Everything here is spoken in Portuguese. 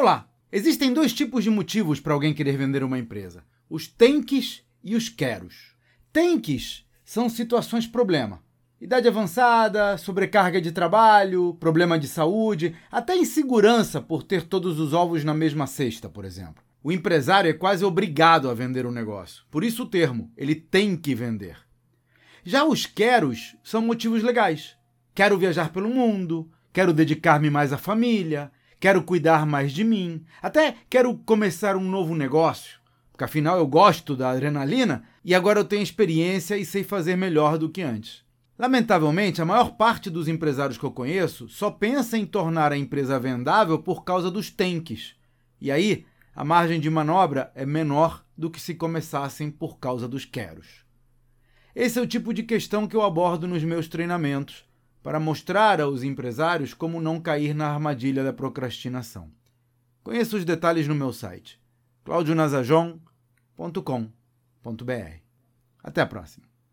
Olá! Existem dois tipos de motivos para alguém querer vender uma empresa: os tenques e os queros. Tenques são situações problema. Idade avançada, sobrecarga de trabalho, problema de saúde, até insegurança por ter todos os ovos na mesma cesta, por exemplo. O empresário é quase obrigado a vender o um negócio. Por isso o termo, ele tem que vender. Já os queros são motivos legais. Quero viajar pelo mundo, quero dedicar-me mais à família, quero cuidar mais de mim, até quero começar um novo negócio, porque afinal eu gosto da adrenalina e agora eu tenho experiência e sei fazer melhor do que antes. Lamentavelmente, a maior parte dos empresários que eu conheço só pensa em tornar a empresa vendável por causa dos tanques. E aí, a margem de manobra é menor do que se começassem por causa dos queros. Esse é o tipo de questão que eu abordo nos meus treinamentos para mostrar aos empresários como não cair na armadilha da procrastinação. Conheça os detalhes no meu site claudionazajon.com.br. Até a próxima!